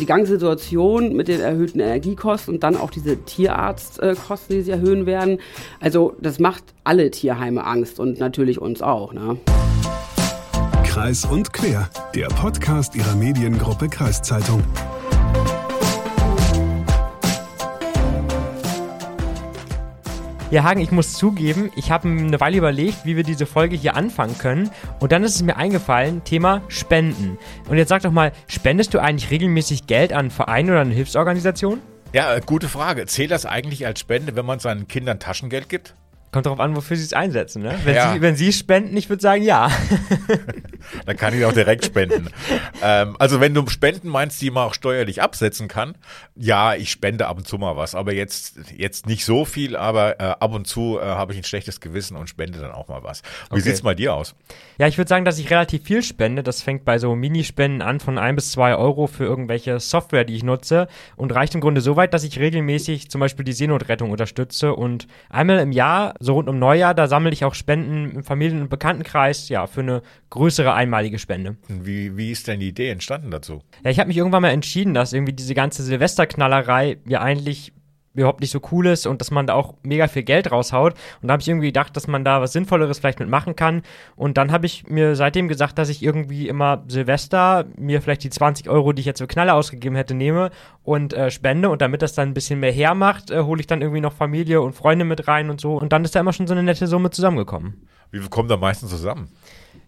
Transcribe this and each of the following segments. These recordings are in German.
die ganze Situation mit den erhöhten Energiekosten und dann auch diese Tierarztkosten, die sie erhöhen werden. Also das macht alle Tierheime Angst und natürlich uns auch. Ne? Kreis und Quer, der Podcast ihrer Mediengruppe Kreiszeitung. Ja, Hagen, ich muss zugeben, ich habe eine Weile überlegt, wie wir diese Folge hier anfangen können. Und dann ist es mir eingefallen, Thema Spenden. Und jetzt sag doch mal, spendest du eigentlich regelmäßig Geld an Vereine oder an Hilfsorganisationen? Ja, äh, gute Frage. Zählt das eigentlich als Spende, wenn man seinen Kindern Taschengeld gibt? Kommt darauf an, wofür sie es einsetzen. Ne? Wenn, Ja. sie, wenn sie spenden, ich würde sagen ja. Dann kann ich auch direkt spenden. ähm, also wenn du Spenden meinst, die man auch steuerlich absetzen kann, ja, ich spende ab und zu mal was, aber jetzt jetzt nicht so viel, aber äh, ab und zu äh, habe ich ein schlechtes Gewissen und spende dann auch mal was. Wie Okay. sieht's bei dir aus? Ja, ich würde sagen, dass ich relativ viel spende. Das fängt bei so Minispenden an von ein bis zwei Euro für irgendwelche Software, die ich nutze und reicht im Grunde so weit, dass ich regelmäßig zum Beispiel die Seenotrettung unterstütze und einmal im Jahr, so rund um Neujahr, da sammle ich auch Spenden im Familien- und Bekanntenkreis, ja, für eine größere einmalige Spende. Wie, wie ist denn die Idee entstanden dazu? Ja, ich habe mich irgendwann mal entschieden, dass irgendwie diese ganze Silvesterknallerei ja eigentlich überhaupt nicht so cool ist und dass man da auch mega viel Geld raushaut. Und da habe ich irgendwie gedacht, dass man da was Sinnvolleres vielleicht mitmachen kann. Und dann habe ich mir seitdem gesagt, dass ich irgendwie immer Silvester mir vielleicht die 20 Euro, die ich jetzt für Knaller ausgegeben hätte, nehme und äh, spende. Und damit das dann ein bisschen mehr hermacht, äh, hole ich dann irgendwie noch Familie und Freunde mit rein und so. Und dann ist da immer schon so eine nette Summe zusammengekommen. Wie kommen da meistens zusammen?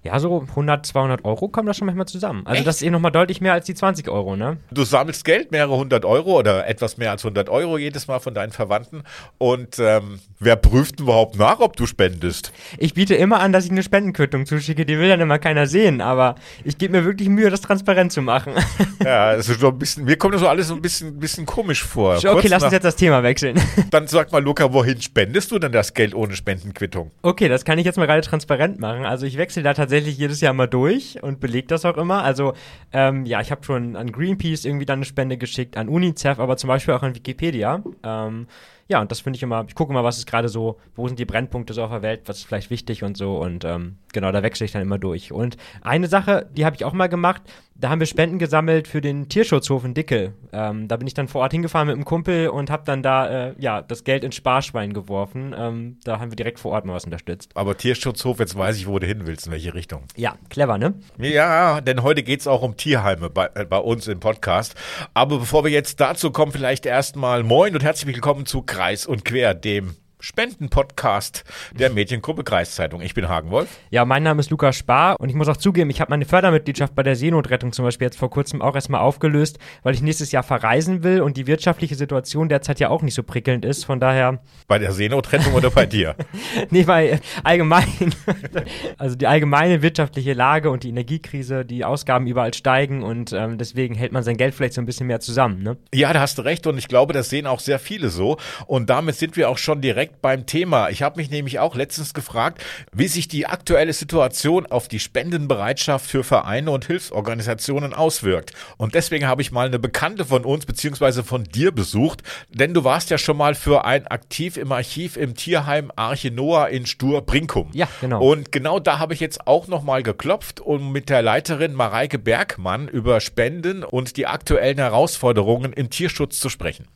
Ja, so 100, 200 Euro kommen da schon manchmal zusammen. Also Echt? das ist eh nochmal deutlich mehr als die 20 Euro, ne? Du sammelst Geld, mehrere hundert Euro oder etwas mehr als 100 Euro jedes Mal von deinen Verwandten. Und ähm, wer prüft denn überhaupt nach, ob du spendest? Ich biete immer an, dass ich eine Spendenquittung zuschicke, die will dann immer keiner sehen, aber ich gebe mir wirklich Mühe, das transparent zu machen. Ja, ist so ein bisschen, mir kommt das so alles so ein bisschen, bisschen komisch vor. okay, Kurz lass uns jetzt das Thema wechseln. Dann sag mal, Luca, wohin spendest du denn das Geld ohne Spendenquittung? Okay, das kann ich jetzt mal gerade transparent machen. Also ich wechsle da tatsächlich jedes Jahr mal durch und belege das auch immer. Also ähm, ja, ich habe schon an Greenpeace irgendwie dann eine Spende geschickt, an UNICEF, aber zum Beispiel auch an Wikipedia. Ähm, ja, und das finde ich immer, ich gucke immer, was ist gerade so, wo sind die Brennpunkte so auf der Welt, was ist vielleicht wichtig und so. Und ähm, genau, da wechsle ich dann immer durch. Und eine Sache, die habe ich auch mal gemacht, da haben wir Spenden gesammelt für den Tierschutzhof in Dickel. Ähm, da bin ich dann vor Ort hingefahren mit einem Kumpel und habe dann da äh, ja das Geld ins Sparschwein geworfen. Ähm, da haben wir direkt vor Ort mal was unterstützt. Aber Tierschutzhof, jetzt weiß ich, wo du hin willst, in welche Richtung. Ja, clever, ne? Ja, denn heute geht's auch um Tierheime bei, äh, bei uns im Podcast. Aber bevor wir jetzt dazu kommen, vielleicht erstmal Moin und herzlich willkommen zu Kreis und Quer, dem Spendenpodcast der Mediengruppe Kreiszeitung. Ich bin Hagen Wolf. Ja, mein Name ist Lukas Spar und ich muss auch zugeben, ich habe meine Fördermitgliedschaft bei der Seenotrettung zum Beispiel jetzt vor kurzem auch erstmal aufgelöst, weil ich nächstes Jahr verreisen will und die wirtschaftliche Situation derzeit ja auch nicht so prickelnd ist. Von daher, Bei der Seenotrettung oder bei dir? nee, weil allgemein, also die allgemeine wirtschaftliche Lage und die Energiekrise, die Ausgaben überall steigen und ähm, deswegen hält man sein Geld vielleicht so ein bisschen mehr zusammen, ne? Ja, da hast du recht und ich glaube, das sehen auch sehr viele so. Und damit sind wir auch schon direkt beim Thema. Ich habe mich nämlich auch letztens gefragt, wie sich die aktuelle Situation auf die Spendenbereitschaft für Vereine und Hilfsorganisationen auswirkt. Und deswegen habe ich mal eine Bekannte von uns beziehungsweise von dir besucht, denn du warst ja schon mal für ein aktiv im Archiv im Tierheim Arche Noah in Stur-Brinkum. Ja, genau. Und genau da habe ich jetzt auch nochmal geklopft, um mit der Leiterin Mareike Bergmann über Spenden und die aktuellen Herausforderungen im Tierschutz zu sprechen.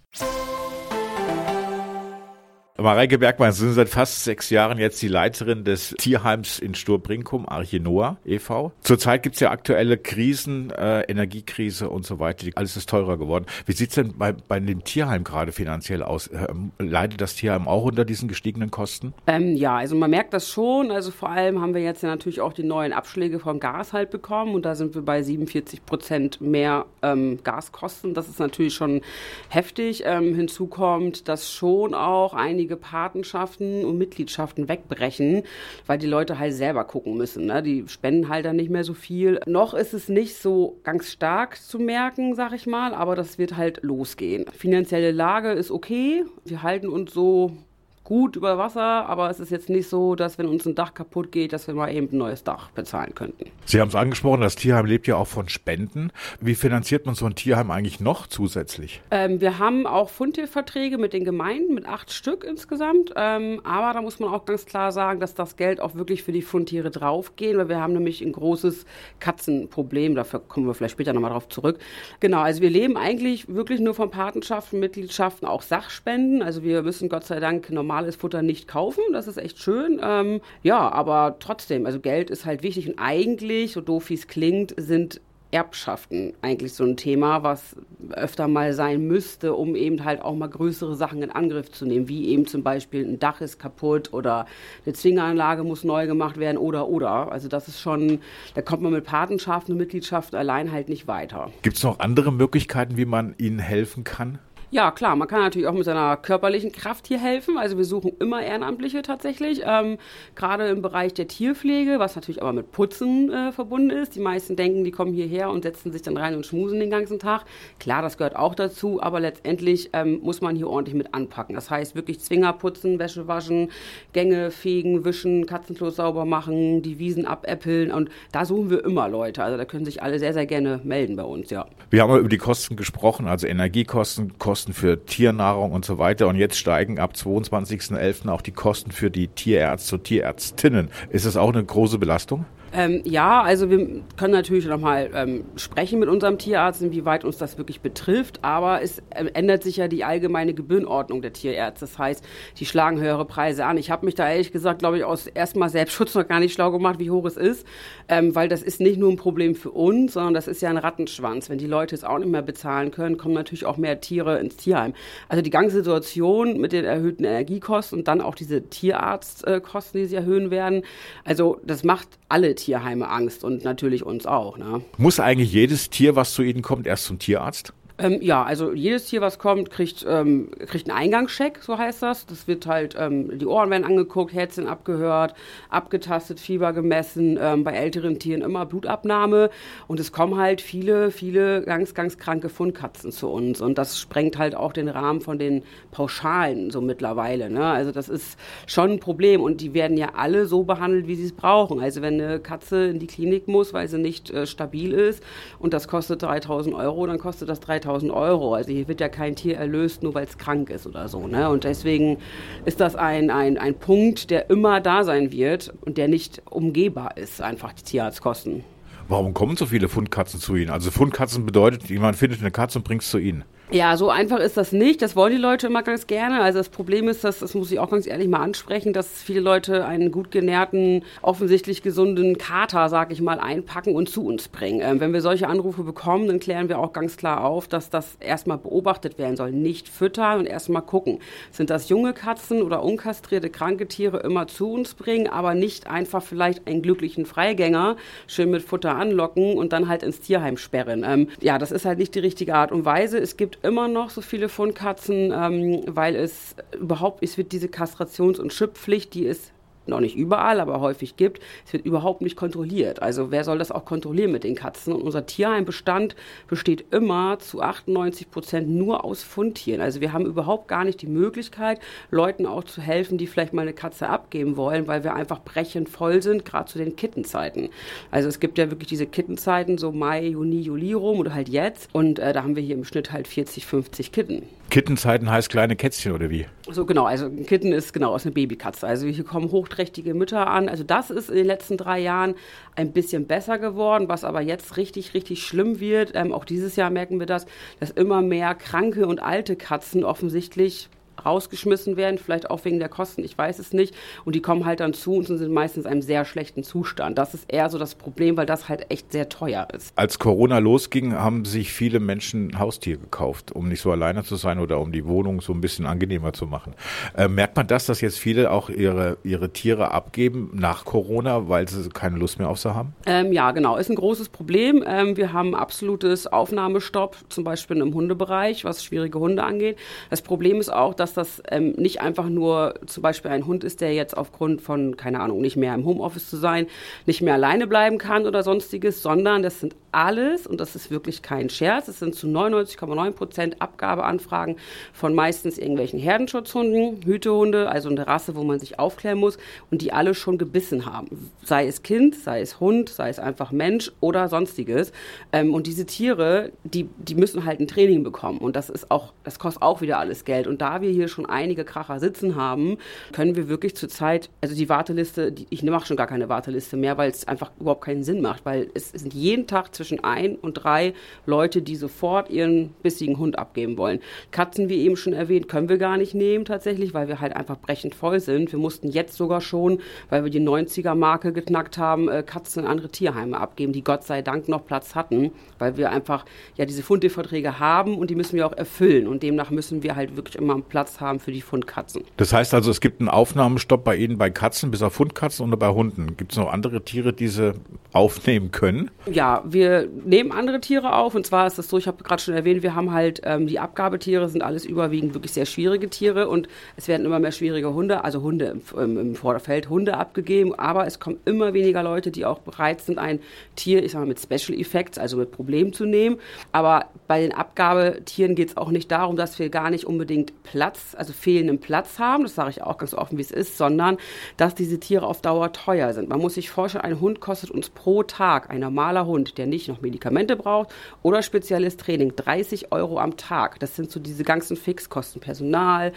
Mareike Bergmann, Sie sind seit fast sechs Jahren jetzt die Leiterin des Tierheims in Sturbrinkum, Arche e.V. Zurzeit gibt es ja aktuelle Krisen, äh, Energiekrise und so weiter. Alles ist teurer geworden. Wie sieht's denn bei, bei dem Tierheim gerade finanziell aus? Ähm, leidet das Tierheim auch unter diesen gestiegenen Kosten? Ähm, ja, also man merkt das schon. Also vor allem haben wir jetzt ja natürlich auch die neuen Abschläge vom Gas halt bekommen und da sind wir bei 47 Prozent mehr ähm, Gaskosten. Das ist natürlich schon heftig. Ähm, hinzu kommt, dass schon auch einige Patenschaften und Mitgliedschaften wegbrechen, weil die Leute halt selber gucken müssen. Ne? Die spenden halt dann nicht mehr so viel. Noch ist es nicht so ganz stark zu merken, sag ich mal, aber das wird halt losgehen. Finanzielle Lage ist okay. Wir halten uns so gut über Wasser, aber es ist jetzt nicht so, dass wenn uns ein Dach kaputt geht, dass wir mal eben ein neues Dach bezahlen könnten. Sie haben es angesprochen, das Tierheim lebt ja auch von Spenden. Wie finanziert man so ein Tierheim eigentlich noch zusätzlich? Ähm, wir haben auch Fundtierverträge mit den Gemeinden, mit acht Stück insgesamt. Ähm, aber da muss man auch ganz klar sagen, dass das Geld auch wirklich für die Fundtiere draufgeht, weil wir haben nämlich ein großes Katzenproblem. Dafür kommen wir vielleicht später nochmal drauf zurück. Genau, also wir leben eigentlich wirklich nur von Patenschaften, Mitgliedschaften, auch Sachspenden. Also wir müssen Gott sei Dank normales Futter nicht kaufen. Das ist echt schön. Ähm, ja, aber trotzdem, also Geld ist halt wichtig. Und eigentlich, so doof wie es klingt, sind Erbschaften eigentlich so ein Thema, was öfter mal sein müsste, um eben halt auch mal größere Sachen in Angriff zu nehmen, wie eben zum Beispiel ein Dach ist kaputt oder eine Zwingeranlage muss neu gemacht werden oder oder. Also das ist schon, da kommt man mit Patenschaften und Mitgliedschaften allein halt nicht weiter. Gibt es noch andere Möglichkeiten, wie man ihnen helfen kann? Ja, klar, man kann natürlich auch mit seiner körperlichen Kraft hier helfen. Also wir suchen immer Ehrenamtliche tatsächlich, ähm, gerade im Bereich der Tierpflege, was natürlich aber mit Putzen äh, verbunden ist. Die meisten denken, die kommen hierher und setzen sich dann rein und schmusen den ganzen Tag. Klar, das gehört auch dazu, aber letztendlich ähm, muss man hier ordentlich mit anpacken. Das heißt wirklich Zwinger putzen, Wäsche waschen, Gänge fegen, wischen, Katzenklos sauber machen, die Wiesen abäppeln und da suchen wir immer Leute. Also da können sich alle sehr, sehr gerne melden bei uns, ja. Wir haben über die Kosten gesprochen, also Energiekosten, Kosten Kosten für Tiernahrung und so weiter. Und jetzt steigen ab 22.11. auch die Kosten für die Tierärzte und Tierärztinnen. Ist das auch eine große Belastung? Ähm, ja, also wir können natürlich nochmal ähm, sprechen mit unserem Tierarzt, inwieweit uns das wirklich betrifft, aber es äh, ändert sich ja die allgemeine Gebührenordnung der Tierärzte. Das heißt, die schlagen höhere Preise an. Ich habe mich da ehrlich gesagt, glaube ich, aus erstmal Selbstschutz noch gar nicht schlau gemacht, wie hoch es ist, ähm, weil das ist nicht nur ein Problem für uns, sondern das ist ja ein Rattenschwanz. Wenn die Leute es auch nicht mehr bezahlen können, kommen natürlich auch mehr Tiere ins Tierheim. Also die ganze Situation mit den erhöhten Energiekosten und dann auch diese Tierarztkosten, die sie erhöhen werden, also das macht alle Tierheime Angst und natürlich uns auch. Ne? Muss eigentlich jedes Tier, was zu Ihnen kommt, erst zum Tierarzt? Ähm, ja, also jedes Tier, was kommt, kriegt, ähm, kriegt einen Eingangscheck, so heißt das. Das wird halt, ähm, die Ohren werden angeguckt, Herzchen abgehört, abgetastet, Fieber gemessen, ähm, bei älteren Tieren immer Blutabnahme. Und es kommen halt viele, viele ganz, ganz kranke Fundkatzen zu uns. Und das sprengt halt auch den Rahmen von den Pauschalen so mittlerweile. Ne? Also das ist schon ein Problem. Und die werden ja alle so behandelt, wie sie es brauchen. Also wenn eine Katze in die Klinik muss, weil sie nicht äh, stabil ist und das kostet 3000 Euro, dann kostet das 3000 3000 Euro. Also hier wird ja kein Tier erlöst, nur weil es krank ist oder so. Ne? Und deswegen ist das ein, ein, ein Punkt, der immer da sein wird und der nicht umgehbar ist, einfach die Tierarztkosten. Warum kommen so viele Fundkatzen zu Ihnen? Also Fundkatzen bedeutet, jemand findet eine Katze und bringt es zu Ihnen. Ja, so einfach ist das nicht. Das wollen die Leute immer ganz gerne. Also das Problem ist, dass, das muss ich auch ganz ehrlich mal ansprechen, dass viele Leute einen gut genährten, offensichtlich gesunden Kater, sag ich mal, einpacken und zu uns bringen. Ähm, wenn wir solche Anrufe bekommen, dann klären wir auch ganz klar auf, dass das erstmal beobachtet werden soll. Nicht füttern und erstmal gucken. Sind das junge Katzen oder unkastrierte kranke Tiere immer zu uns bringen, aber nicht einfach vielleicht einen glücklichen Freigänger schön mit Futter anlocken und dann halt ins Tierheim sperren. Ähm, ja, das ist halt nicht die richtige Art und Weise. Es gibt immer noch so viele Fundkatzen, ähm, weil es überhaupt, es wird diese Kastrations- und Schüpppflicht, die ist noch nicht überall, aber häufig gibt, es wird überhaupt nicht kontrolliert. Also wer soll das auch kontrollieren mit den Katzen? Und unser Tierheimbestand besteht immer zu 98 Prozent nur aus Fundtieren. Also wir haben überhaupt gar nicht die Möglichkeit, Leuten auch zu helfen, die vielleicht mal eine Katze abgeben wollen, weil wir einfach brechend voll sind, gerade zu den Kittenzeiten. Also es gibt ja wirklich diese Kittenzeiten, so Mai, Juni, Juli rum oder halt jetzt. Und äh, da haben wir hier im Schnitt halt 40, 50 Kitten. Kittenzeiten heißt kleine Kätzchen oder wie? So genau, also ein Kitten ist genau aus einer Babykatze. Also hier kommen hochträchtige Mütter an. Also das ist in den letzten drei Jahren ein bisschen besser geworden, was aber jetzt richtig, richtig schlimm wird. Ähm, auch dieses Jahr merken wir das, dass immer mehr kranke und alte Katzen offensichtlich rausgeschmissen werden, vielleicht auch wegen der Kosten, ich weiß es nicht. Und die kommen halt dann zu uns und sind meistens in einem sehr schlechten Zustand. Das ist eher so das Problem, weil das halt echt sehr teuer ist. Als Corona losging, haben sich viele Menschen ein Haustier gekauft, um nicht so alleine zu sein oder um die Wohnung so ein bisschen angenehmer zu machen. Äh, merkt man das, dass jetzt viele auch ihre, ihre Tiere abgeben nach Corona, weil sie keine Lust mehr auf sie haben? Ähm, ja, genau. Ist ein großes Problem. Ähm, wir haben absolutes Aufnahmestopp, zum Beispiel im Hundebereich, was schwierige Hunde angeht. Das Problem ist auch, dass das ähm, nicht einfach nur zum Beispiel ein Hund ist, der jetzt aufgrund von, keine Ahnung, nicht mehr im Homeoffice zu sein, nicht mehr alleine bleiben kann oder sonstiges, sondern das sind alles, und das ist wirklich kein Scherz, es sind zu 99,9 Prozent Abgabeanfragen von meistens irgendwelchen Herdenschutzhunden, Hütehunde, also eine Rasse, wo man sich aufklären muss und die alle schon gebissen haben. Sei es Kind, sei es Hund, sei es einfach Mensch oder sonstiges. Ähm, und diese Tiere, die, die müssen halt ein Training bekommen. Und das ist auch, das kostet auch wieder alles Geld. Und da wir hier schon einige Kracher sitzen haben, können wir wirklich zurzeit, also die Warteliste, die, ich mache schon gar keine Warteliste mehr, weil es einfach überhaupt keinen Sinn macht, weil es, sind jeden Tag zwischen zwischen ein und drei Leute, die sofort ihren bissigen Hund abgeben wollen. Katzen, wie eben schon erwähnt, können wir gar nicht nehmen tatsächlich, weil wir halt einfach brechend voll sind. Wir mussten jetzt sogar schon, weil wir die 90er-Marke geknackt haben, äh, Katzen in andere Tierheime abgeben, die Gott sei Dank noch Platz hatten, weil wir einfach ja diese Fundverträge haben und die müssen wir auch erfüllen und demnach müssen wir halt wirklich immer einen Platz haben für die Fundkatzen. Das heißt also, es gibt einen Aufnahmestopp bei Ihnen bei Katzen bis auf Fundkatzen oder bei Hunden. Gibt es noch andere Tiere, die Sie aufnehmen können? Ja, wir nehmen andere Tiere auf. Und zwar ist das so, ich habe gerade schon erwähnt, wir haben halt ähm, die Abgabetiere sind alles überwiegend wirklich sehr schwierige Tiere und es werden immer mehr schwierige Hunde, also Hunde im, im Vorderfeld, Hunde abgegeben. Aber es kommen immer weniger Leute, die auch bereit sind, ein Tier, ich sag mal, mit Special Effects, also mit Problemen zu nehmen. Aber bei den Abgabetieren geht es auch nicht darum, dass wir gar nicht unbedingt Platz, also fehlenden Platz haben, das sage ich auch ganz offen, wie es ist, sondern dass diese Tiere auf Dauer teuer sind. Man muss sich vorstellen, ein Hund kostet uns pro Tag, ein normaler Hund, der nicht noch Medikamente braucht oder spezielles Training, 30 Euro am Tag. Das sind so diese ganzen Fixkosten, Personal,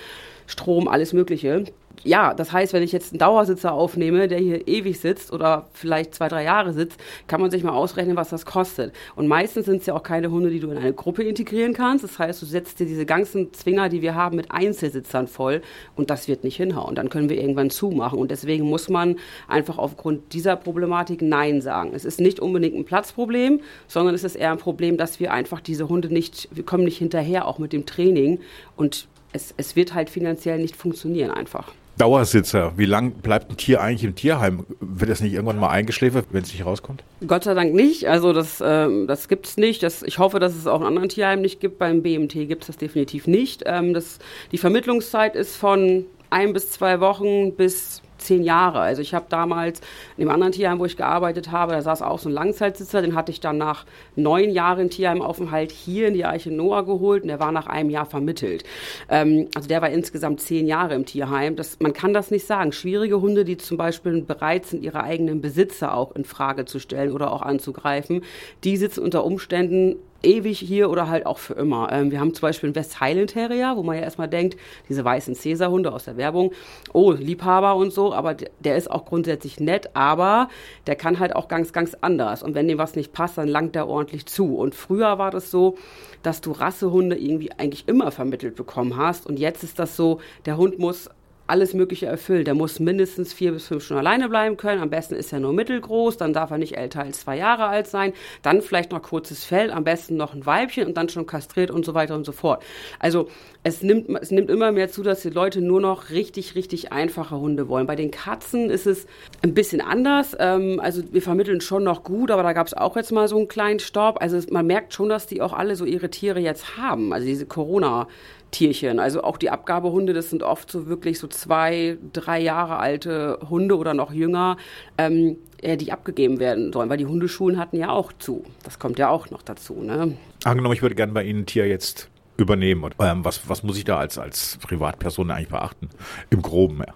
Strom, alles Mögliche ja, das heißt, wenn ich jetzt einen Dauersitzer aufnehme, der hier ewig sitzt oder vielleicht zwei, drei Jahre sitzt, kann man sich mal ausrechnen, was das kostet. Und meistens sind es ja auch keine Hunde, die du in eine Gruppe integrieren kannst. Das heißt, du setzt dir diese ganzen Zwinger, die wir haben, mit Einzelsitzern voll und das wird nicht hinhauen. Dann können wir irgendwann zumachen. Und deswegen muss man einfach aufgrund dieser Problematik Nein sagen. Es ist nicht unbedingt ein Platzproblem, sondern es ist eher ein Problem, dass wir einfach diese Hunde nicht, wir kommen nicht hinterher, auch mit dem Training. Und es, es wird halt finanziell nicht funktionieren einfach. Dauersitzer, wie lang bleibt ein Tier eigentlich im Tierheim? Wird das nicht irgendwann mal eingeschläfert, wenn es nicht rauskommt? Gott sei Dank nicht. Also das, ähm, das gibt es nicht. Das, ich hoffe, dass es auch in anderen Tierheimen nicht gibt. Beim BMT gibt es das definitiv nicht. Ähm, das, die Vermittlungszeit ist von ein bis zwei Wochen bis zehn Jahre. Also ich habe damals in dem anderen Tierheim, wo ich gearbeitet habe, da saß auch so ein Langzeitsitzer, den hatte ich dann nach neun Jahren Tierheimaufenthalt hier in die Eiche Noah geholt und der war nach einem Jahr vermittelt. Ähm, also der war insgesamt zehn Jahre im Tierheim. Das, man kann das nicht sagen. Schwierige Hunde, die zum Beispiel bereit sind, ihre eigenen Besitzer auch in Frage zu stellen oder auch anzugreifen, die sitzen unter Umständen ewig hier oder halt auch für immer. Ähm, wir haben zum Beispiel einen West Highland Terrier, wo man ja erstmal denkt, diese weißen Cäsar-Hunde aus der Werbung, oh, Liebhaber und so, aber der ist auch grundsätzlich nett, aber der kann halt auch ganz, ganz anders. Und wenn dem was nicht passt, dann langt der ordentlich zu. Und früher war das so, dass du Rassehunde irgendwie eigentlich immer vermittelt bekommen hast. Und jetzt ist das so, der Hund muss alles Mögliche erfüllen. Der muss mindestens vier bis fünf Stunden alleine bleiben können. Am besten ist er nur mittelgroß, dann darf er nicht älter als zwei Jahre alt sein. Dann vielleicht noch kurzes Fell, am besten noch ein Weibchen und dann schon kastriert und so weiter und so fort. Also es nimmt, es nimmt immer mehr zu, dass die Leute nur noch richtig, richtig einfache Hunde wollen. Bei den Katzen ist es ein bisschen anders. Ähm, also wir vermitteln schon noch gut, aber da gab es auch jetzt mal so einen kleinen Stopp. Also man merkt schon, dass die auch alle so ihre Tiere jetzt haben. Also diese Corona- Tierchen. Also auch die Abgabehunde, das sind oft so wirklich so zwei, drei Jahre alte Hunde oder noch jünger, ähm, die abgegeben werden sollen, weil die Hundeschulen hatten ja auch zu. Das kommt ja auch noch dazu. Ne? Angenommen, ich würde gerne bei Ihnen ein Tier jetzt übernehmen? Und, ähm, was, was muss ich da als, als Privatperson eigentlich beachten? Im Groben, ja.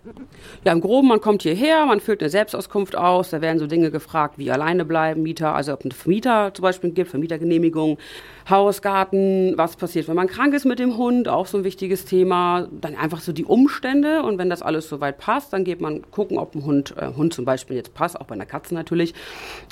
Ja, im Groben, man kommt hierher, man füllt eine Selbstauskunft aus, da werden so Dinge gefragt wie alleine bleiben, Mieter, also ob es einen Vermieter zum Beispiel gibt, Vermietergenehmigung, Haus, Garten, was passiert, wenn man krank ist mit dem Hund, auch so ein wichtiges Thema. Dann einfach so die Umstände und wenn das alles soweit passt, dann geht man gucken, ob ein Hund, äh, Hund zum Beispiel jetzt passt, auch bei einer Katze natürlich.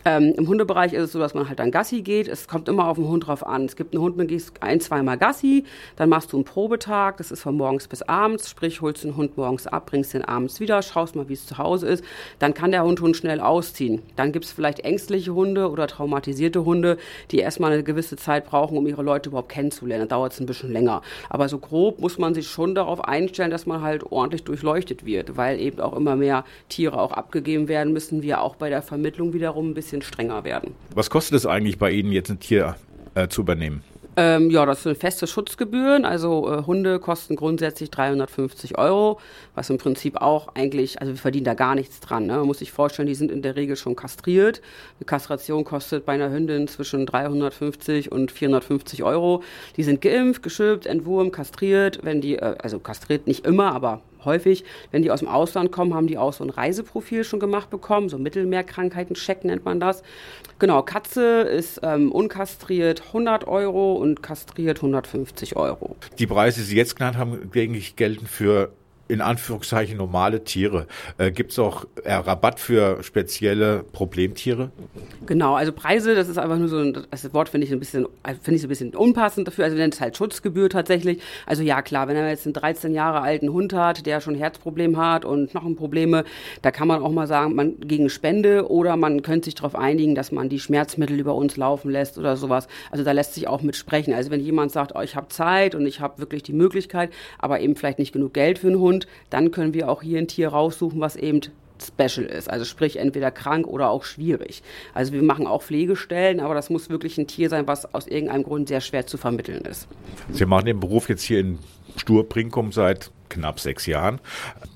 Ähm, Im Hundebereich ist es so, dass man halt dann Gassi geht. Es kommt immer auf den Hund drauf an. Es gibt einen Hund, man gehst ein, zweimal Gassi, dann machst du einen Probetag, das ist von morgens bis abends, sprich holst den Hund morgens ab, bringst den abends wieder, schaust mal, wie es zu Hause ist. Dann kann der Hund schon schnell ausziehen. Dann gibt es vielleicht ängstliche Hunde oder traumatisierte Hunde, die erstmal eine gewisse Zeit brauchen, um ihre Leute überhaupt kennenzulernen. Da dauert es ein bisschen länger. Aber so grob muss man sich schon darauf einstellen, dass man halt ordentlich durchleuchtet wird, weil eben auch immer mehr Tiere auch abgegeben werden, müssen wir auch bei der Vermittlung wiederum ein bisschen strenger werden. Was kostet es eigentlich bei Ihnen jetzt ein Tier äh, zu übernehmen? Ähm, ja, das sind feste Schutzgebühren. Also äh, Hunde kosten grundsätzlich 350 Euro, was im Prinzip auch eigentlich, also wir verdienen da gar nichts dran. Ne? Man muss sich vorstellen, die sind in der Regel schon kastriert. Eine Kastration kostet bei einer Hündin zwischen 350 und 450 Euro. Die sind geimpft, geschüppt, entwurmt, kastriert. Wenn die, äh, also kastriert nicht immer, aber häufig, wenn die aus dem Ausland kommen, haben die auch so ein Reiseprofil schon gemacht bekommen, so Mittelmeerkrankheiten-Check nennt man das. Genau, Katze ist ähm, unkastriert 100 Euro und kastriert 150 Euro. Die Preise, die Sie jetzt genannt haben, eigentlich gelten für in Anführungszeichen normale Tiere. Äh, Gibt es auch äh, Rabatt für spezielle Problemtiere? Genau, also Preise, das ist einfach nur so ein, das Wort finde ich ein bisschen, finde ich so ein bisschen unpassend dafür. Also wir nennen es halt Schutzgebühr tatsächlich. Also ja, klar, wenn er jetzt einen 13 Jahre alten Hund hat, der schon Herzproblem hat und Knochenprobleme, da kann man auch mal sagen, man gegen Spende oder man könnte sich darauf einigen, dass man die Schmerzmittel über uns laufen lässt oder sowas. Also da lässt sich auch mit sprechen. Also wenn jemand sagt, oh, ich habe Zeit und ich habe wirklich die Möglichkeit, aber eben vielleicht nicht genug Geld für einen Hund, und dann können wir auch hier ein Tier raussuchen, was eben special ist. Also sprich entweder krank oder auch schwierig. Also wir machen auch Pflegestellen, aber das muss wirklich ein Tier sein, was aus irgendeinem Grund sehr schwer zu vermitteln ist. Sie machen den Beruf jetzt hier in Sturbrinkum seit knapp sechs Jahren.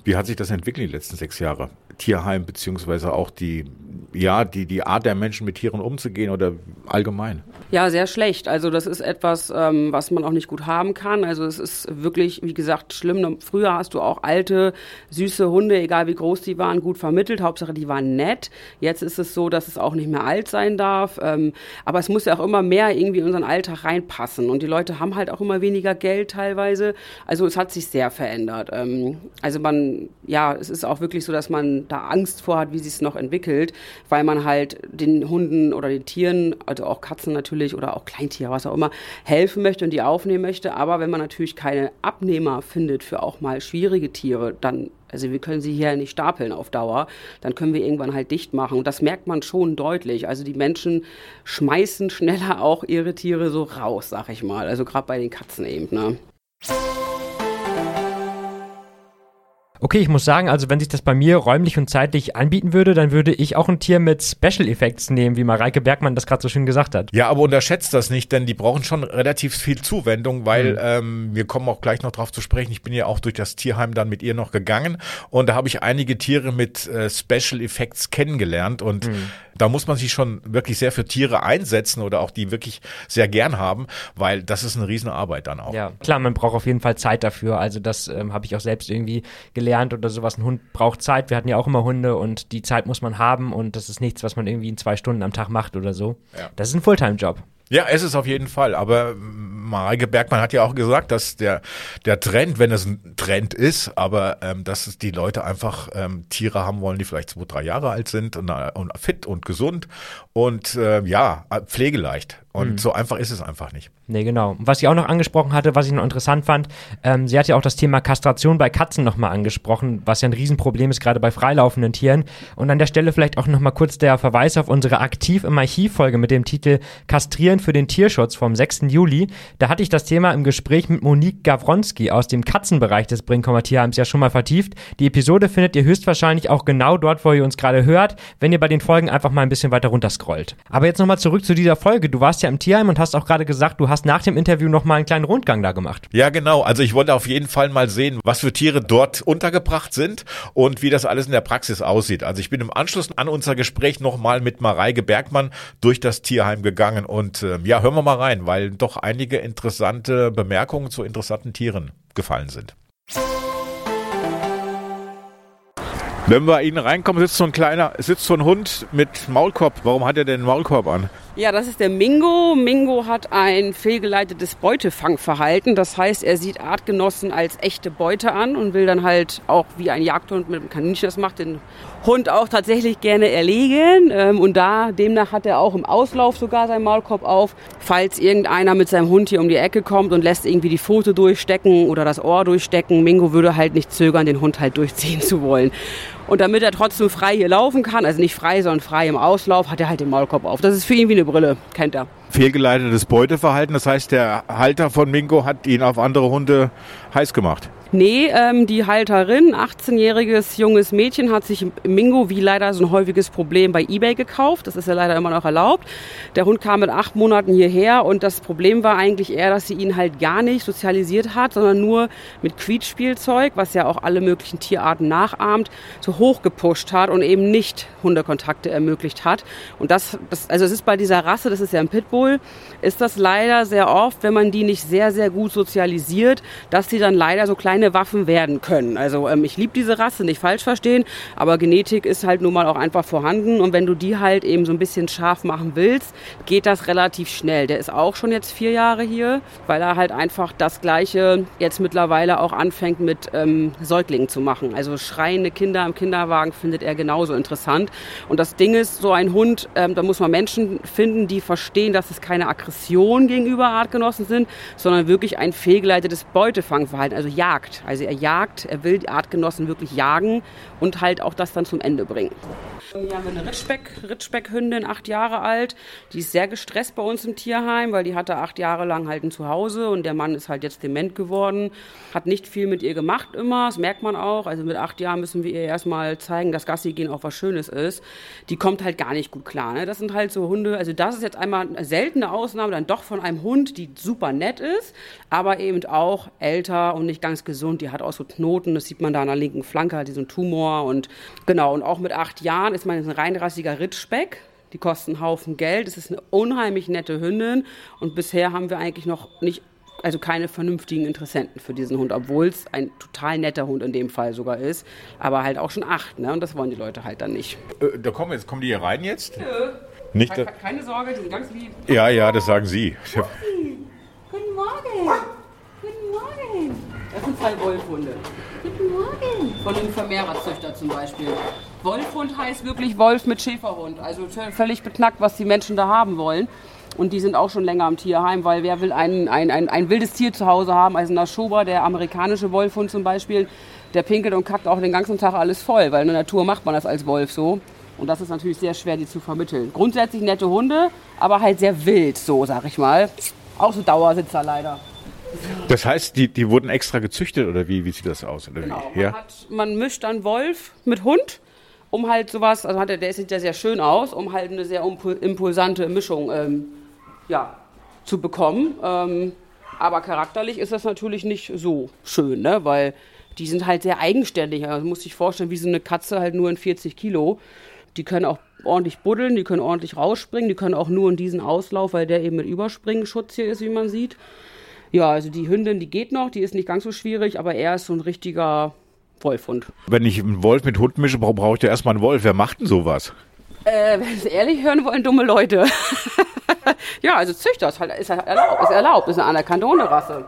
Wie hat sich das entwickelt in den letzten sechs Jahren? Tierheim beziehungsweise auch die ja, die, die Art der Menschen mit Tieren umzugehen oder allgemein? Ja, sehr schlecht. Also das ist etwas, ähm, was man auch nicht gut haben kann. Also es ist wirklich, wie gesagt, schlimm. Früher hast du auch alte, süße Hunde, egal wie groß die waren, gut vermittelt. Hauptsache, die waren nett. Jetzt ist es so, dass es auch nicht mehr alt sein darf. Ähm, aber es muss ja auch immer mehr irgendwie in unseren Alltag reinpassen. Und die Leute haben halt auch immer weniger Geld teilweise. Also es hat sich sehr verändert. Ähm, also man, ja, es ist auch wirklich so, dass man da Angst vor hat, wie sich es noch entwickelt weil man halt den Hunden oder den Tieren, also auch Katzen natürlich oder auch Kleintiere, was auch immer, helfen möchte und die aufnehmen möchte. Aber wenn man natürlich keine Abnehmer findet für auch mal schwierige Tiere, dann also wir können sie hier nicht stapeln auf Dauer, dann können wir irgendwann halt dicht machen. Und das merkt man schon deutlich. Also die Menschen schmeißen schneller auch ihre Tiere so raus, sag ich mal. Also gerade bei den Katzen eben. Ne? Okay, ich muss sagen, also wenn sich das bei mir räumlich und zeitlich anbieten würde, dann würde ich auch ein Tier mit Special Effects nehmen, wie Mareike Bergmann das gerade so schön gesagt hat. Ja, aber unterschätzt das nicht, denn die brauchen schon relativ viel Zuwendung, weil mhm. ähm, wir kommen auch gleich noch drauf zu sprechen. Ich bin ja auch durch das Tierheim dann mit ihr noch gegangen und da habe ich einige Tiere mit äh, Special Effects kennengelernt und mhm da muss man sich schon wirklich sehr für Tiere einsetzen oder auch die wirklich sehr gern haben, weil das ist eine Riesenarbeit dann auch. Ja, klar, man braucht auf jeden Fall Zeit dafür. Also das ähm, habe ich auch selbst irgendwie gelernt oder sowas. Ein Hund braucht Zeit. Wir hatten ja auch immer Hunde und die Zeit muss man haben und das ist nichts, was man irgendwie in zwei Stunden am Tag macht oder so. Ja. Das ist ein Fulltime-Job. Ja, es ist auf jeden Fall. Aber Mareike Bergmann hat ja auch gesagt, dass der, der Trend, wenn es ein Trend ist, aber ähm, dass es die Leute einfach ähm, Tiere haben wollen, die vielleicht zwei, drei Jahre alt sind und, und fit und gesund und äh, ja, pflegeleicht. Und mhm. so einfach ist es einfach nicht. Nee, genau. Was sie auch noch angesprochen hatte, was ich noch interessant fand, ähm, sie hat ja auch das Thema Kastration bei Katzen nochmal angesprochen, was ja ein Riesenproblem ist, gerade bei freilaufenden Tieren. Und an der Stelle vielleicht auch nochmal kurz der Verweis auf unsere Aktiv im Archiv-Folge mit dem Titel Kastrieren für den Tierschutz vom 6. Juli. Da hatte ich das Thema im Gespräch mit Monique Gawronski aus dem Katzenbereich des Brinkheimer Tierheims ja schon mal vertieft. Die Episode findet ihr höchstwahrscheinlich auch genau dort, wo ihr uns gerade hört, wenn ihr bei den Folgen einfach mal ein bisschen weiter runterscrollt. Aber jetzt nochmal zurück zu dieser Folge. Du warst ja im Tierheim und hast auch gerade gesagt, du hast nach dem Interview nochmal einen kleinen Rundgang da gemacht. Ja, genau. Also ich wollte auf jeden Fall mal sehen, was für Tiere dort untergebracht sind und wie das alles in der Praxis aussieht. Also ich bin im Anschluss an unser Gespräch nochmal mit Mareike Bergmann durch das Tierheim gegangen und äh, ja, hören wir mal rein, weil doch einige interessante Bemerkungen zu interessanten Tieren gefallen sind. Wenn wir Ihnen reinkommen, sitzt so ein kleiner, sitzt so ein Hund mit Maulkorb. Warum hat er denn einen Maulkorb an? Ja, das ist der Mingo. Mingo hat ein fehlgeleitetes Beutefangverhalten. Das heißt, er sieht Artgenossen als echte Beute an und will dann halt auch wie ein Jagdhund mit einem Kaninchen das macht, den Hund auch tatsächlich gerne erlegen. Ähm, und da, demnach hat er auch im Auslauf sogar seinen Maulkorb auf. Falls irgendeiner mit seinem Hund hier um die Ecke kommt und lässt irgendwie die Pfote durchstecken oder das Ohr durchstecken, Mingo würde halt nicht zögern, den Hund halt durchziehen zu wollen. Und damit er trotzdem frei hier laufen kann, also nicht frei, sondern frei im Auslauf, hat er halt den Maulkorb auf. Das ist für ihn wie eine Brille, kennt er. Fehlgeleitetes Beuteverhalten, das heißt, der Halter von Mingo hat ihn auf andere Hunde heiß gemacht. Nee, ähm, die Halterin, 18-jähriges junges Mädchen, hat sich Mingo, wie leider so ein häufiges Problem, bei Ebay gekauft. Das ist ja leider immer noch erlaubt. Der Hund kam mit acht Monaten hierher und das Problem war eigentlich eher, dass sie ihn halt gar nicht sozialisiert hat, sondern nur mit Quietspielzeug, was ja auch alle möglichen Tierarten nachahmt, so hochgepusht hat und eben nicht Hundekontakte ermöglicht hat. Und das, das, also es ist bei dieser Rasse, das ist ja ein Pitbull, ist das leider sehr oft, wenn man die nicht sehr, sehr gut sozialisiert, dass sie dann leider so kleine kleine Waffen werden können. Also ähm, ich liebe diese Rasse, nicht falsch verstehen, aber Genetik ist halt nun mal auch einfach vorhanden und wenn du die halt eben so ein bisschen scharf machen willst, geht das relativ schnell. Der ist auch schon jetzt vier Jahre hier, weil er halt einfach das Gleiche jetzt mittlerweile auch anfängt mit ähm, Säuglingen zu machen. Also schreiende Kinder im Kinderwagen findet er genauso interessant. Und das Ding ist, so ein Hund, ähm, da muss man Menschen finden, die verstehen, dass es keine Aggression gegenüber Artgenossen sind, sondern wirklich ein fehlgeleitetes Beutefangverhalten, also Jagd Also er jagt, er will die Artgenossen wirklich jagen und halt auch das dann zum Ende bringen. Hier haben wir eine Ritschbeck, Ritschbeck-Hündin, acht Jahre alt. Die ist sehr gestresst bei uns im Tierheim, weil die hatte acht Jahre lang halt ein Zuhause und der Mann ist halt jetzt dement geworden. Hat nicht viel mit ihr gemacht immer, das merkt man auch. Also mit acht Jahren müssen wir ihr erstmal zeigen, dass Gassi gehen auch was Schönes ist. Die kommt halt gar nicht gut klar. Ne? Das sind halt so Hunde, also das ist jetzt einmal eine seltene Ausnahme dann doch von einem Hund, die super nett ist, aber eben auch älter und nicht ganz gesund. Die hat auch so Knoten, das sieht man da an der linken Flanke, hat die so einen Tumor und genau. Und auch mit acht Jahren ist man ein reinrassiger Ritschbeck. Die kosten einen Haufen Geld. Es ist eine unheimlich nette Hündin und bisher haben wir eigentlich noch nicht also keine vernünftigen Interessenten für diesen Hund, obwohl es ein total netter Hund in dem Fall sogar ist, aber halt auch schon acht, ne? Und das wollen die Leute halt dann nicht. Äh, da kommen jetzt kommen die hier rein jetzt? Nö. Nicht keine, keine Sorge, die sind ganz lieb. Ja, ja, das sagen Sie. Guten Morgen. Guten Morgen. Das sind zwei Wolfhunde. Guten Morgen. Von einem Vermehrerzüchter zum Beispiel. Wolfhund heißt wirklich Wolf mit Schäferhund. Also völlig beknackt, was die Menschen da haben wollen. Und die sind auch schon länger am Tierheim, weil wer will ein, ein, ein, ein wildes Tier zu Hause haben? Also ein Naschoba, der amerikanische Wolfhund zum Beispiel, der pinkelt und kackt auch den ganzen Tag alles voll, weil in der Natur macht man das als Wolf so. Und das ist natürlich sehr schwer, die zu vermitteln. Grundsätzlich nette Hunde, aber halt sehr wild, so sag ich mal. Auch so Dauersitzer leider. Das heißt, die, die wurden extra gezüchtet oder wie, wie sieht das aus? Oder Genau. wie? Man, Ja? hat, man mischt dann Wolf mit Hund, um halt sowas, also hat der, der sieht ja sehr schön aus, um halt eine sehr impul- impulsante Mischung ähm, ja, zu bekommen. Ähm, aber charakterlich ist das natürlich nicht so schön, ne? weil die sind halt sehr eigenständig. Also muss sich vorstellen, wie so eine Katze halt nur in 40 Kilo. Die können auch ordentlich buddeln, die können ordentlich rausspringen, die können auch nur in diesen Auslauf, weil der eben mit Überspringenschutz hier ist, wie man sieht. Ja, also die Hündin, die geht noch, die ist nicht ganz so schwierig, aber er ist so ein richtiger Wolfhund. Wenn ich einen Wolf mit Hund mische, brauche ich ja erstmal einen Wolf. Wer macht denn sowas? Äh, wenn Sie ehrlich hören wollen, dumme Leute. ja, also Züchter ist halt ist halt erlaubt, ist erlaubt, ist eine anerkannte Hunderasse.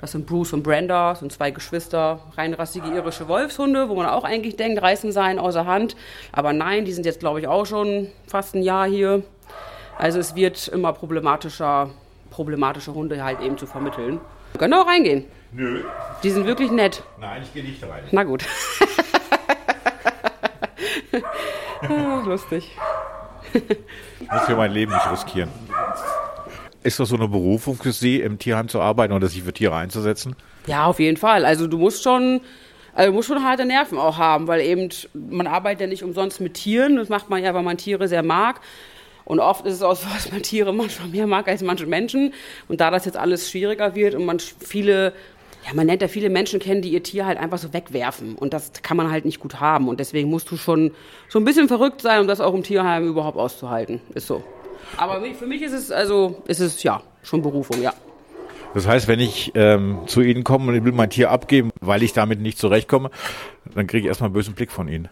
Das sind Bruce und Brenda, sind zwei Geschwister, reinrassige irische Wolfshunde, wo man auch eigentlich denkt, reißen seien außer Hand. Aber nein, die sind jetzt, glaube ich, auch schon fast ein Jahr hier. Also es wird immer problematischer, problematische Hunde halt eben zu vermitteln. Wir können auch reingehen. Nö. Die sind wirklich nett. Nein, ich gehe nicht rein. Na gut. Ah, Lustig. Ich muss hier mein Leben nicht riskieren. Ist das so eine Berufung für Sie, im Tierheim zu arbeiten oder sich für Tiere einzusetzen? Ja, auf jeden Fall. Also du musst schon, also du musst schon harte Nerven auch haben, weil eben man arbeitet ja nicht umsonst mit Tieren. Das macht man ja, weil man Tiere sehr mag. Und oft ist es auch so, dass man Tiere manchmal mehr mag als manche Menschen. Und da das jetzt alles schwieriger wird und man viele, ja, man nennt ja viele Menschen kennen, die ihr Tier halt einfach so wegwerfen. Und das kann man halt nicht gut haben. Und deswegen musst du schon so ein bisschen verrückt sein, um das auch im Tierheim überhaupt auszuhalten. Ist so. Aber für mich ist es, also, ist es ja schon Berufung, ja. Das heißt, wenn ich ähm, zu Ihnen komme und ich will mein Tier abgeben, weil ich damit nicht zurechtkomme, dann kriege ich erstmal einen bösen Blick von Ihnen.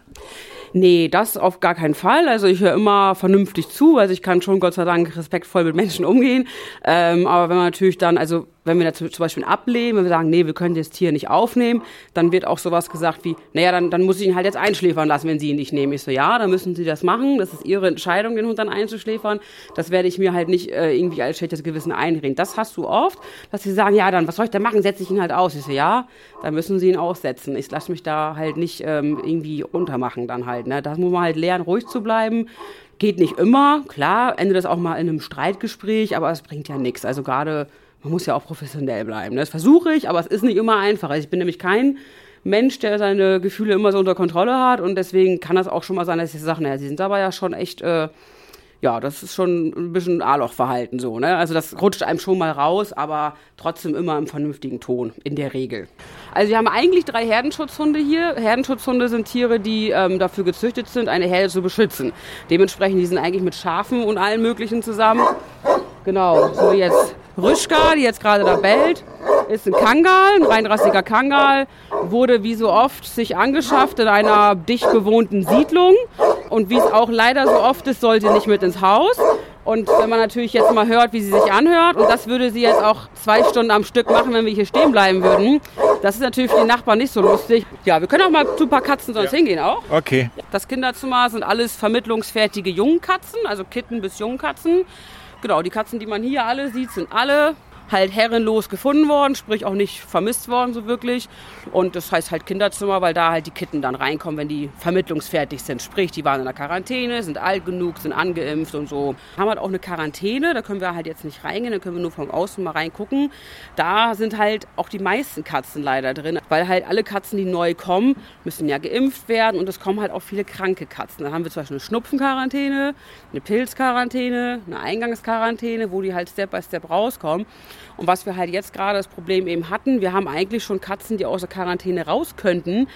Nee, das auf gar keinen Fall. Also ich höre immer vernünftig zu, also ich kann schon Gott sei Dank respektvoll mit Menschen umgehen. Ähm, aber wenn man natürlich dann, also wenn wir da zum Beispiel ablehnen, wenn wir sagen, nee, wir können das Tier nicht aufnehmen, dann wird auch sowas gesagt wie, naja, dann, dann muss ich ihn halt jetzt einschläfern lassen, wenn Sie ihn nicht nehmen. Ich so, ja, dann müssen Sie das machen. Das ist Ihre Entscheidung, den Hund dann einzuschläfern. Das werde ich mir halt nicht äh, irgendwie als schlechtes Gewissen einreden. Das hast du oft, dass sie sagen, ja, dann was soll ich da machen? Setze ich ihn halt aus. Ich so, ja, dann müssen Sie ihn aussetzen. Ich lasse mich da halt nicht ähm, irgendwie untermachen dann halt. Ne? Da muss man halt lernen, ruhig zu bleiben Geht nicht immer, klar, endet das auch mal in einem Streitgespräch, aber es bringt ja nichts. Also gerade, man muss ja auch professionell bleiben. ne? Das versuche ich, aber es ist nicht immer einfach. Also ich bin nämlich kein Mensch, der seine Gefühle immer so unter Kontrolle hat und deswegen kann das auch schon mal sein, dass ich sage, naja, sie sind dabei ja schon echt, äh, ja, das ist schon ein bisschen A-Loch-Verhalten so, ne? Also das rutscht einem schon mal raus, aber trotzdem immer im vernünftigen Ton, in der Regel. Also wir haben eigentlich drei Herdenschutzhunde hier. Herdenschutzhunde sind Tiere, die ähm, dafür gezüchtet sind, eine Herde zu beschützen. Dementsprechend, die sind eigentlich mit Schafen und allen möglichen zusammen. Genau, so jetzt Rüschka, die jetzt gerade da bellt, ist ein Kangal, ein reinrassiger Kangal, wurde wie so oft sich angeschafft in einer dicht bewohnten Siedlung und wie es auch leider so oft ist, sollte nicht mit ins Haus. Und wenn man natürlich jetzt mal hört, wie sie sich anhört, und das würde sie jetzt auch zwei Stunden am Stück machen, wenn wir hier stehen bleiben würden, das ist natürlich für die Nachbarn nicht so lustig. Ja, wir können auch mal zu ein paar Katzen sonst hingehen auch. Okay. Das Kinderzimmer sind alles vermittlungsfertige Jungkatzen, also Kitten bis Jungkatzen. Genau, die Katzen, die man hier alle sieht, sind alle halt herrenlos gefunden worden, sprich auch nicht vermisst worden so wirklich. Und das heißt halt Kinderzimmer, weil da halt die Kitten dann reinkommen, wenn die vermittlungsfertig sind. Sprich, die waren in der Quarantäne, sind alt genug, sind angeimpft und so. Haben halt auch eine Quarantäne, da können wir halt jetzt nicht reingehen, da können wir nur vom Außen mal reingucken. Da sind halt auch die meisten Katzen leider drin, weil halt alle Katzen, die neu kommen, müssen ja geimpft werden und es kommen halt auch viele kranke Katzen. Dann haben wir zum Beispiel eine Schnupfenquarantäne, eine Pilzquarantäne, eine Eingangsquarantäne, wo die halt Step by Step rauskommen. Und was wir halt jetzt gerade das Problem eben hatten, wir haben eigentlich schon Katzen, die aus der Quarantäne raus könnten.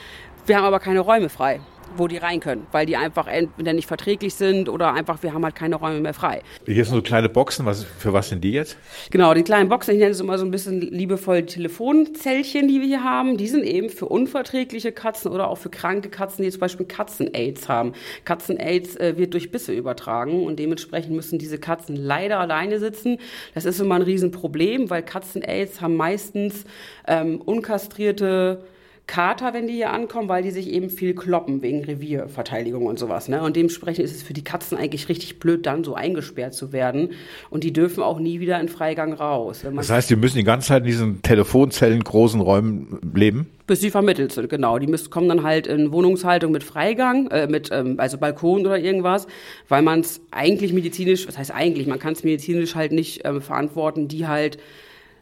Wir haben aber keine Räume frei, wo die rein können, weil die einfach entweder nicht verträglich sind oder einfach, wir haben halt keine Räume mehr frei. Hier sind so kleine Boxen. Was, für was sind die jetzt? Genau, die kleinen Boxen, ich nenne es immer so ein bisschen liebevoll die Telefonzellchen, die wir hier haben, die sind eben für unverträgliche Katzen oder auch für kranke Katzen, die zum Beispiel Katzen-Aids haben. Katzen-Aids äh, wird durch Bisse übertragen und dementsprechend müssen diese Katzen leider alleine sitzen. Das ist immer ein Riesenproblem, weil Katzen-Aids haben meistens ähm, unkastrierte Kater, wenn die hier ankommen, weil die sich eben viel kloppen wegen Revierverteidigung und sowas. Ne? Und dementsprechend ist es für die Katzen eigentlich richtig blöd, dann so eingesperrt zu werden. Und die dürfen auch nie wieder in Freigang raus. Das heißt, die müssen die ganze Zeit in diesen Telefonzellen großen Räumen leben? bis sie vermittelt sind, genau. Die müssen, kommen dann halt in Wohnungshaltung mit Freigang, äh, mit ähm, also Balkon oder irgendwas, weil man es eigentlich medizinisch, was heißt eigentlich, man kann es medizinisch halt nicht ähm, verantworten, die halt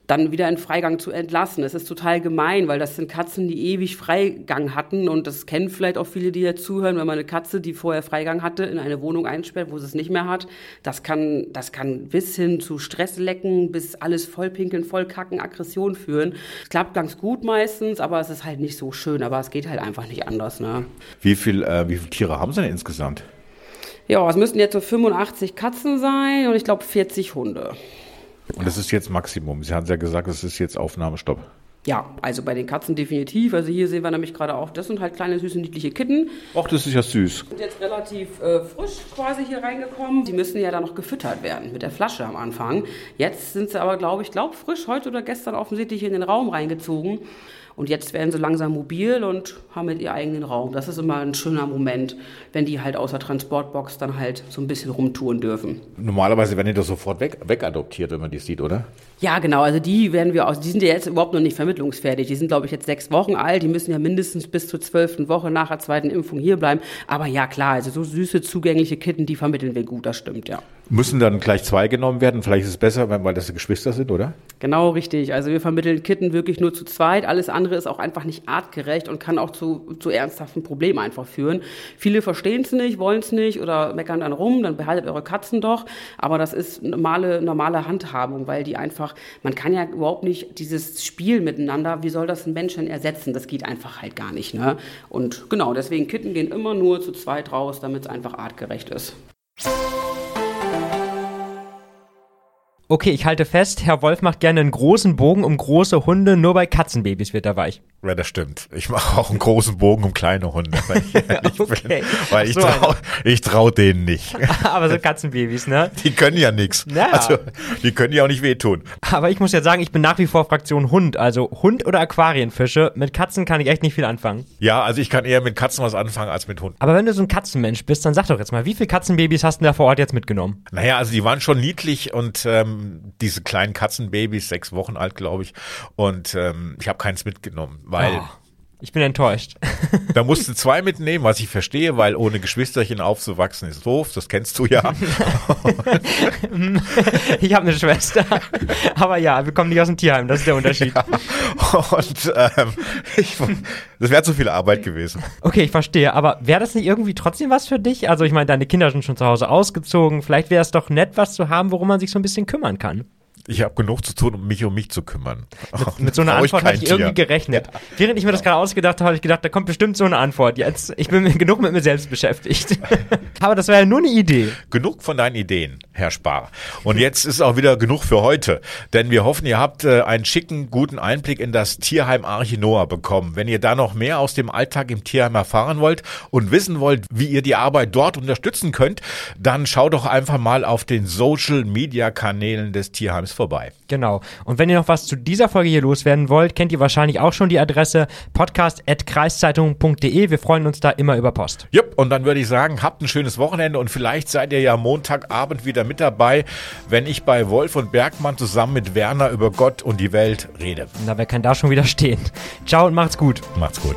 dann wieder in Freigang zu entlassen. Das ist total gemein, weil das sind Katzen, die ewig Freigang hatten und das kennen vielleicht auch viele, die jetzt zuhören, wenn man eine Katze, die vorher Freigang hatte, in eine Wohnung einsperrt, wo sie es nicht mehr hat. Das kann, das kann bis hin zu Stresslecken, bis alles vollpinkeln, vollkacken, Aggression führen. Es klappt ganz gut meistens, aber es ist halt nicht so schön, aber es geht halt einfach nicht anders, ne? Wie, viel, äh, wie viele Tiere haben sie denn insgesamt? Ja, es müssten jetzt so 85 Katzen sein und ich glaube 40 Hunde. Und das ist jetzt Maximum. Sie haben ja gesagt, es ist jetzt Aufnahmestopp. Ja, also bei den Katzen definitiv. Also hier sehen wir nämlich gerade auch, das sind halt kleine, süße, niedliche Kitten. Ach, das ist ja süß. Sind jetzt relativ äh, frisch quasi hier reingekommen. Die müssen ja dann noch gefüttert werden mit der Flasche am Anfang. Jetzt sind sie aber, glaube ich, glaub frisch heute oder gestern offensichtlich in den Raum reingezogen. Und jetzt werden sie langsam mobil und haben mit ihr eigenen Raum. Das ist immer ein schöner Moment, wenn die halt aus der Transportbox dann halt so ein bisschen rumtouren dürfen. Normalerweise werden die doch sofort weg, wegadoptiert, wenn man die sieht, oder? Ja, genau. Also die werden wir aus. Die sind ja jetzt überhaupt noch nicht vermittlungsfertig. Die sind, glaube ich, jetzt sechs Wochen alt. Die müssen ja mindestens bis zur zwölften Woche nach der zweiten Impfung hier bleiben. Aber ja, klar. Also so süße, zugängliche Kitten, die vermitteln wir gut. Das stimmt, ja. Müssen dann gleich zwei genommen werden? Vielleicht ist es besser, weil das Geschwister sind, oder? Genau, richtig. Also wir vermitteln Kitten wirklich nur zu zweit. Alles andere ist auch einfach nicht artgerecht und kann auch zu, zu ernsthaften Problemen einfach führen. Viele verstehen es nicht, wollen es nicht oder meckern dann rum, dann behaltet eure Katzen doch. Aber das ist normale, normale Handhabung, weil die einfach, man kann ja überhaupt nicht dieses Spiel miteinander, wie soll das ein Mensch denn ersetzen? Das geht einfach halt gar nicht. Ne? Und genau, deswegen Kitten gehen immer nur zu zweit raus, damit es einfach artgerecht ist. Okay, ich halte fest, Herr Wolf macht gerne einen großen Bogen um große Hunde, nur bei Katzenbabys wird er weich. Ja, das stimmt. Ich mache auch einen großen Bogen um kleine Hunde, weil ich, Okay. bin, weil ich So traue ich trau denen nicht. Aber so Katzenbabys, ne? Die können ja nichts. Ja. Also, die können ja auch nicht wehtun. Aber ich muss ja sagen, ich bin nach wie vor Fraktion Hund. Also Hund oder Aquarienfische. Mit Katzen kann ich echt nicht viel anfangen. Ja, also ich kann eher mit Katzen was anfangen als mit Hunden. Aber wenn du so ein Katzenmensch bist, dann sag doch jetzt mal, wie viele Katzenbabys hast du da vor Ort jetzt mitgenommen? Naja, also die waren schon niedlich und ähm, diese kleinen Katzenbabys, sechs Wochen alt, glaube ich. Und ähm, ich habe keins mitgenommen, weil Oh. Ich bin enttäuscht. Da musst du zwei mitnehmen, was ich verstehe, weil ohne Geschwisterchen aufzuwachsen ist doof, das kennst du ja. ich habe eine Schwester. Aber ja, wir kommen nicht aus dem Tierheim, das ist der Unterschied. Und ähm, ich, das wäre zu viel Arbeit gewesen. Okay, ich verstehe. Aber wäre das nicht irgendwie trotzdem was für dich? Also ich meine, deine Kinder sind schon zu Hause ausgezogen. Vielleicht wäre es doch nett, was zu haben, worum man sich so ein bisschen kümmern kann. Ich habe genug zu tun, um mich um mich zu kümmern. Mit, mit so einer Antwort hatte ich irgendwie Tier. gerechnet. Während ich mir das gerade ausgedacht habe, habe ich gedacht, da kommt bestimmt so eine Antwort. Jetzt, ich bin genug mit mir selbst beschäftigt. Aber das war ja nur eine Idee. Genug von deinen Ideen, Herr Spar. Und jetzt ist auch wieder genug für heute. Denn wir hoffen, ihr habt äh, einen schicken, guten Einblick in das Tierheim Arche Noah bekommen. Wenn ihr da noch mehr aus dem Alltag im Tierheim erfahren wollt und wissen wollt, wie ihr die Arbeit dort unterstützen könnt, dann schaut doch einfach mal auf den Social Media Kanälen des Tierheims vorbei. Genau. Und wenn ihr noch was zu dieser Folge hier loswerden wollt, kennt ihr wahrscheinlich auch schon die Adresse podcast.kreiszeitung.de. Wir freuen uns da immer über Post. Jupp, und dann würde ich sagen, habt ein schönes Wochenende und vielleicht seid ihr ja Montagabend wieder mit dabei, wenn ich bei Wolf und Bergmann zusammen mit Werner über Gott und die Welt rede. Na, wer kann da schon wieder stehen? Ciao und macht's gut. Macht's gut.